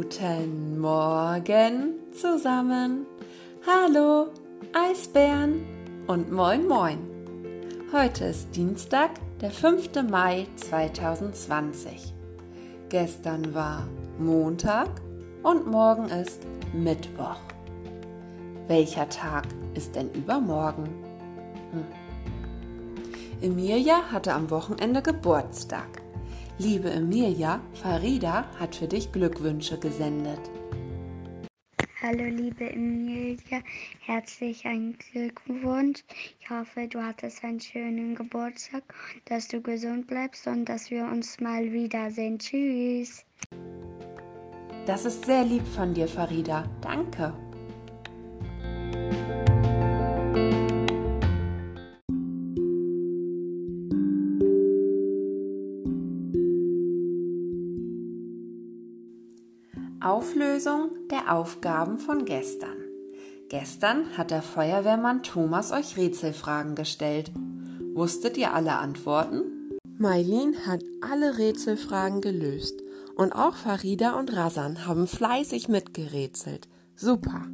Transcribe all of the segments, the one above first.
Guten Morgen zusammen. Hallo, Eisbären und moin moin. Heute ist Dienstag, der 5. Mai 2020. Gestern war Montag und morgen ist Mittwoch. Welcher Tag ist denn übermorgen? Hm. Emilia hatte am Wochenende Geburtstag. Liebe Emilia, Farida hat für dich Glückwünsche gesendet. Hallo liebe Emilia, herzlichen Glückwunsch. Ich hoffe, du hattest einen schönen Geburtstag, dass du gesund bleibst und dass wir uns mal wiedersehen. Tschüss. Das ist sehr lieb von dir, Farida. Danke. Aufgaben von gestern. Gestern hat der Feuerwehrmann Thomas euch Rätselfragen gestellt. Wusstet ihr alle Antworten? Mailin hat alle Rätselfragen gelöst und auch Farida und Rasan haben fleißig mitgerätselt. Super!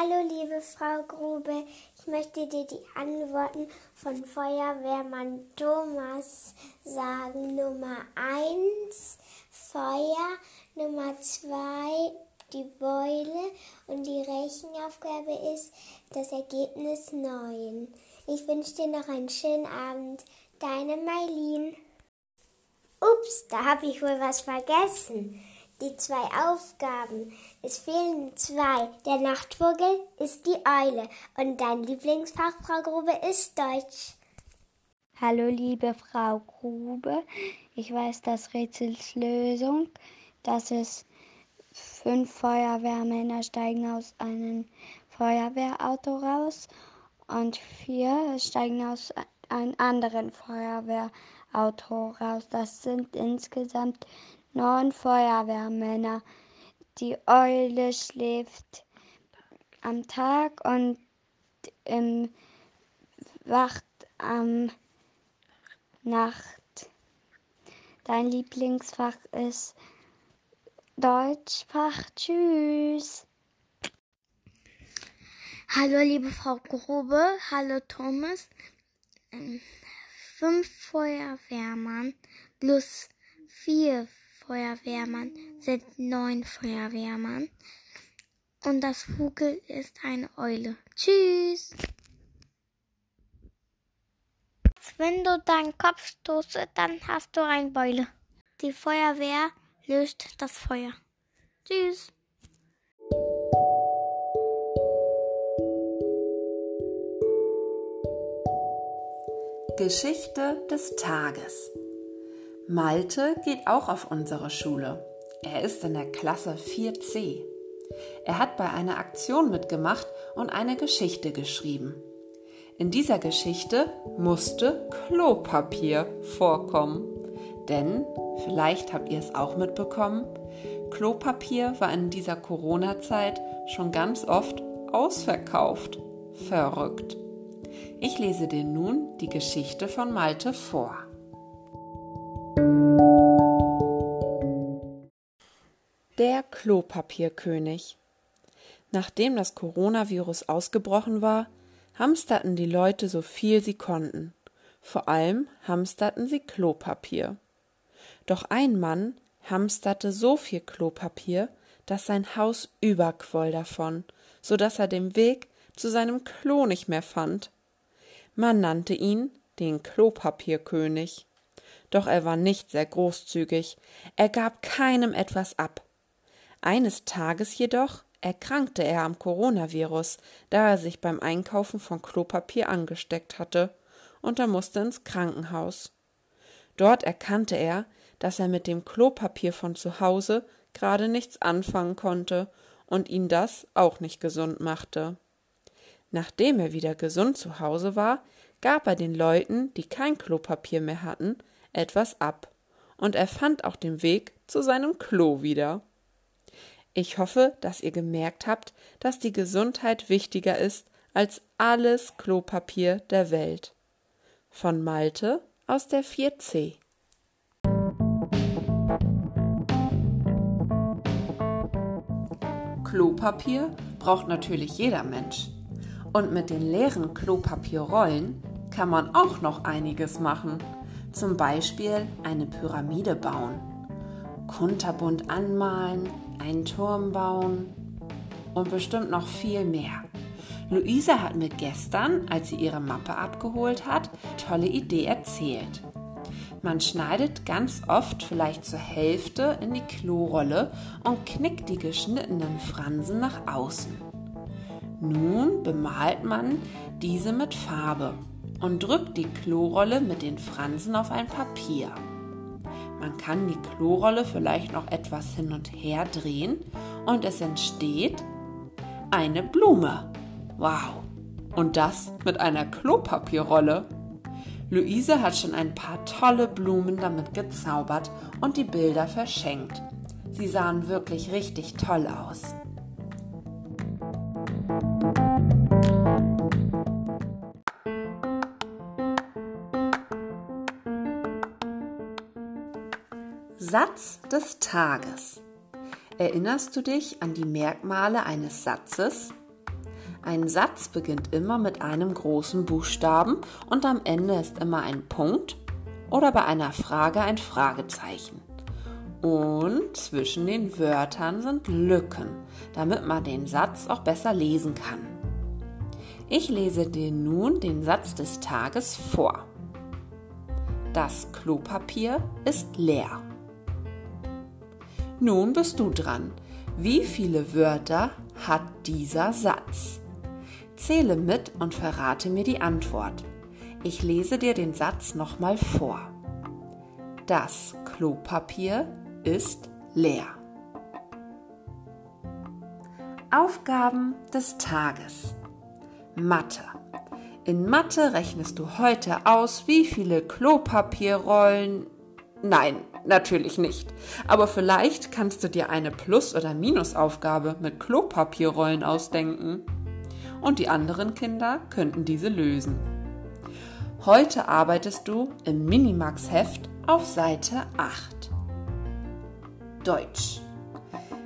Hallo liebe Frau Grube, ich möchte dir die Antworten von Feuerwehrmann Thomas sagen. Nummer 1 Feuer, Nummer 2 die Beule und die Rechenaufgabe ist das Ergebnis 9. Ich wünsche dir noch einen schönen Abend. Deine Mailin. Ups, da habe ich wohl was vergessen die zwei Aufgaben. Es fehlen zwei. Der Nachtvogel ist die Eule und dein Lieblingsfach, Frau Grube, ist Deutsch. Hallo, liebe Frau Grube. Ich weiß das Rätselslösung. Das ist fünf Feuerwehrmänner steigen aus einem Feuerwehrauto raus und vier steigen aus einem anderen Feuerwehrauto raus. Das sind insgesamt neun Feuerwehrmänner. Die Eule schläft am Tag und im wacht am Nacht. Dein Lieblingsfach ist Deutschfach. Tschüss. Hallo liebe Frau Grube, hallo Thomas. Ähm, fünf Feuerwehrmann plus vier Feuerwehrmann sind neun Feuerwehrmann. Und das Vogel ist eine Eule. Tschüss! Wenn du deinen Kopf stoßt, dann hast du eine Beule. Die Feuerwehr löst das Feuer. Tschüss! Geschichte des Tages Malte geht auch auf unsere Schule. Er ist in der Klasse 4c. Er hat bei einer Aktion mitgemacht und eine Geschichte geschrieben. In dieser Geschichte musste Klopapier vorkommen. Denn, vielleicht habt ihr es auch mitbekommen, Klopapier war in dieser Corona-Zeit schon ganz oft ausverkauft. Verrückt. Ich lese dir nun die Geschichte von Malte vor. Der Klopapierkönig. Nachdem das Coronavirus ausgebrochen war, hamsterten die Leute so viel sie konnten. Vor allem hamsterten sie Klopapier. Doch ein Mann hamsterte so viel Klopapier, dass sein Haus überquoll davon, so dass er den Weg zu seinem Klo nicht mehr fand. Man nannte ihn den Klopapierkönig. Doch er war nicht sehr großzügig, er gab keinem etwas ab. Eines Tages jedoch erkrankte er am Coronavirus, da er sich beim Einkaufen von Klopapier angesteckt hatte, und er musste ins Krankenhaus. Dort erkannte er, dass er mit dem Klopapier von zu Hause gerade nichts anfangen konnte und ihn das auch nicht gesund machte. Nachdem er wieder gesund zu Hause war, gab er den Leuten, die kein Klopapier mehr hatten, etwas ab, und er fand auch den Weg zu seinem Klo wieder. Ich hoffe, dass ihr gemerkt habt, dass die Gesundheit wichtiger ist als alles Klopapier der Welt. Von Malte aus der 4C. Klopapier braucht natürlich jeder Mensch. Und mit den leeren Klopapierrollen kann man auch noch einiges machen. Zum Beispiel eine Pyramide bauen, kunterbunt anmalen, einen Turm bauen und bestimmt noch viel mehr. Luisa hat mir gestern, als sie ihre Mappe abgeholt hat, tolle Idee erzählt. Man schneidet ganz oft vielleicht zur Hälfte in die Klorolle und knickt die geschnittenen Fransen nach außen. Nun bemalt man diese mit Farbe und drückt die Klorolle mit den Fransen auf ein Papier. Man kann die Klorolle vielleicht noch etwas hin und her drehen und es entsteht eine Blume. Wow! Und das mit einer Klopapierrolle. Luise hat schon ein paar tolle Blumen damit gezaubert und die Bilder verschenkt. Sie sahen wirklich richtig toll aus. Satz des Tages. Erinnerst du dich an die Merkmale eines Satzes? Ein Satz beginnt immer mit einem großen Buchstaben und am Ende ist immer ein Punkt oder bei einer Frage ein Fragezeichen. Und zwischen den Wörtern sind Lücken, damit man den Satz auch besser lesen kann. Ich lese dir nun den Satz des Tages vor. Das Klopapier ist leer. Nun bist du dran. Wie viele Wörter hat dieser Satz? Zähle mit und verrate mir die Antwort. Ich lese dir den Satz nochmal vor. Das Klopapier ist leer. Aufgaben des Tages. Mathe. In Mathe rechnest du heute aus, wie viele Klopapierrollen. Nein, natürlich nicht. Aber vielleicht kannst du dir eine Plus- oder Minusaufgabe mit Klopapierrollen ausdenken und die anderen Kinder könnten diese lösen. Heute arbeitest du im Minimax-Heft auf Seite 8. Deutsch.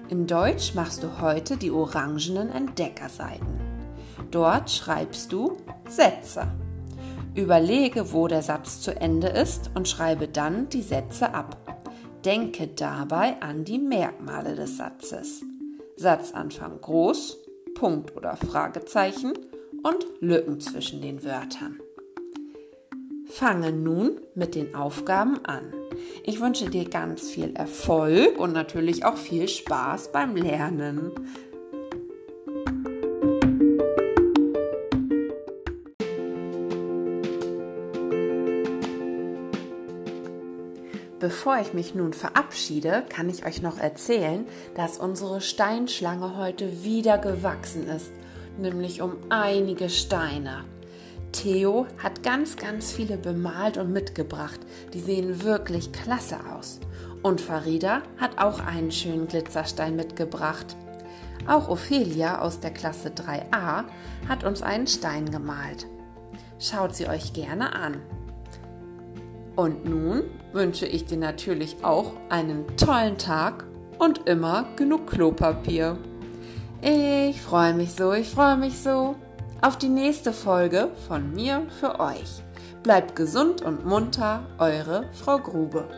In Deutsch machst du heute die orangenen Entdeckerseiten. Dort schreibst du Sätze. Überlege, wo der Satz zu Ende ist und schreibe dann die Sätze ab. Denke dabei an die Merkmale des Satzes. Satzanfang groß, Punkt oder Fragezeichen und Lücken zwischen den Wörtern. Fange nun mit den Aufgaben an. Ich wünsche dir ganz viel Erfolg und natürlich auch viel Spaß beim Lernen. Bevor ich mich nun verabschiede, kann ich euch noch erzählen, dass unsere Steinschlange heute wieder gewachsen ist, nämlich um einige Steine. Theo hat ganz, ganz viele bemalt und mitgebracht. Die sehen wirklich klasse aus. Und Farida hat auch einen schönen Glitzerstein mitgebracht. Auch Ophelia aus der Klasse 3a hat uns einen Stein gemalt. Schaut sie euch gerne an. Und nun wünsche ich dir natürlich auch einen tollen Tag und immer genug Klopapier. Ich freue mich so, ich freue mich so auf die nächste Folge von mir für euch. Bleibt gesund und munter, eure Frau Grube.